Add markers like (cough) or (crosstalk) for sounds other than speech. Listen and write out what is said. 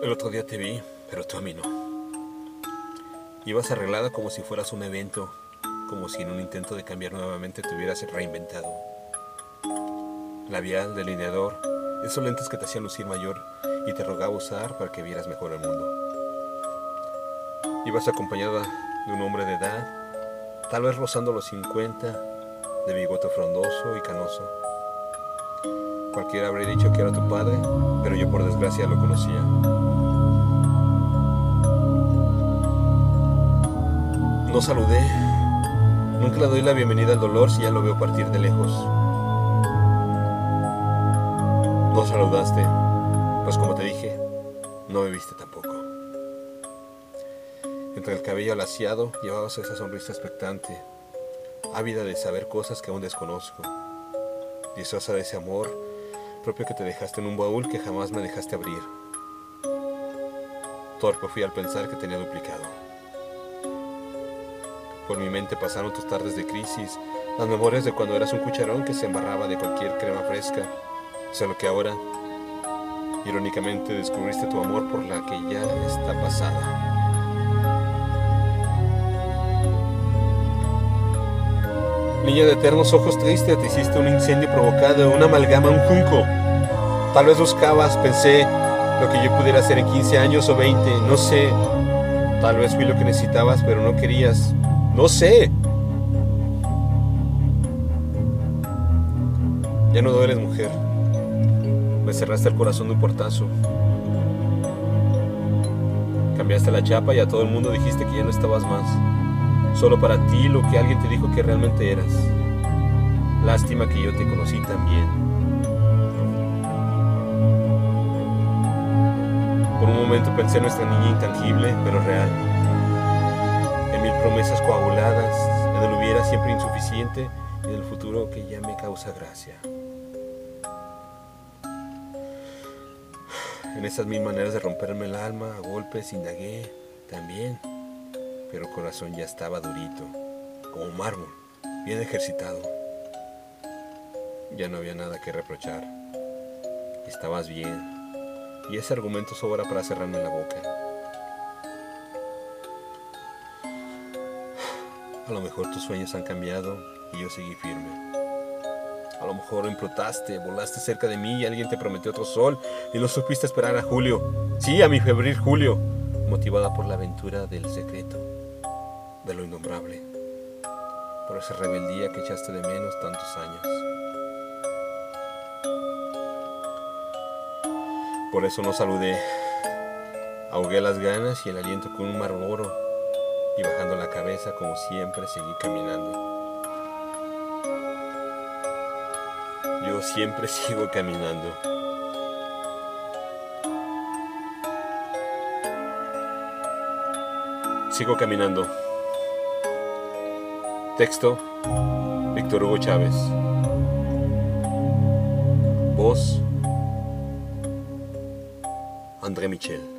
El otro día te vi, pero tú a mí no. Ibas arreglada como si fueras un evento, como si en un intento de cambiar nuevamente te hubieras reinventado. Labial, delineador, esos lentes que te hacían lucir mayor y te rogaba usar para que vieras mejor el mundo. Ibas acompañada de un hombre de edad, tal vez rozando los 50, de bigote frondoso y canoso. Cualquiera habría dicho que era tu padre, pero yo por desgracia lo conocía. No saludé. Nunca le doy la bienvenida al dolor si ya lo veo partir de lejos. No saludaste, pues como te dije, no me viste tampoco. Entre el cabello alaciado llevabas esa sonrisa expectante, ávida de saber cosas que aún desconozco, deseosa de ese amor propio que te dejaste en un baúl que jamás me dejaste abrir. Torpe fui al pensar que tenía duplicado. Por mi mente pasaron tus tardes de crisis, las memorias de cuando eras un cucharón que se embarraba de cualquier crema fresca, solo que ahora, irónicamente, descubriste tu amor por la que ya está pasada. Niña de eternos ojos tristes, te hiciste un incendio provocado, una amalgama, un junco. Tal vez buscabas, pensé, lo que yo pudiera hacer en 15 años o 20, no sé. Tal vez fui lo que necesitabas, pero no querías. No sé. Ya no dueles, mujer. Me cerraste el corazón de un portazo. Cambiaste la chapa y a todo el mundo dijiste que ya no estabas más. Solo para ti lo que alguien te dijo que realmente eras. Lástima que yo te conocí también. Por un momento pensé en nuestra niña intangible, pero real promesas coaguladas, en el hubiera siempre insuficiente y en el futuro que ya me causa gracia. En esas mil maneras de romperme el alma a golpes indagué también, pero el corazón ya estaba durito, como mármol, bien ejercitado. Ya no había nada que reprochar. Estabas bien, y ese argumento sobra para cerrarme la boca. A lo mejor tus sueños han cambiado y yo seguí firme. A lo mejor implotaste, volaste cerca de mí y alguien te prometió otro sol y no supiste esperar a Julio. Sí, a mi febril Julio, motivada por la aventura del secreto, de lo innombrable, por esa rebeldía que echaste de menos tantos años. Por eso no saludé. Ahogué las ganas y el aliento con un marboro y bajando la cabeza como siempre seguí caminando. Yo siempre (laughs) sigo caminando. Sigo caminando. Texto, Víctor Hugo Chávez. Voz, André Michel.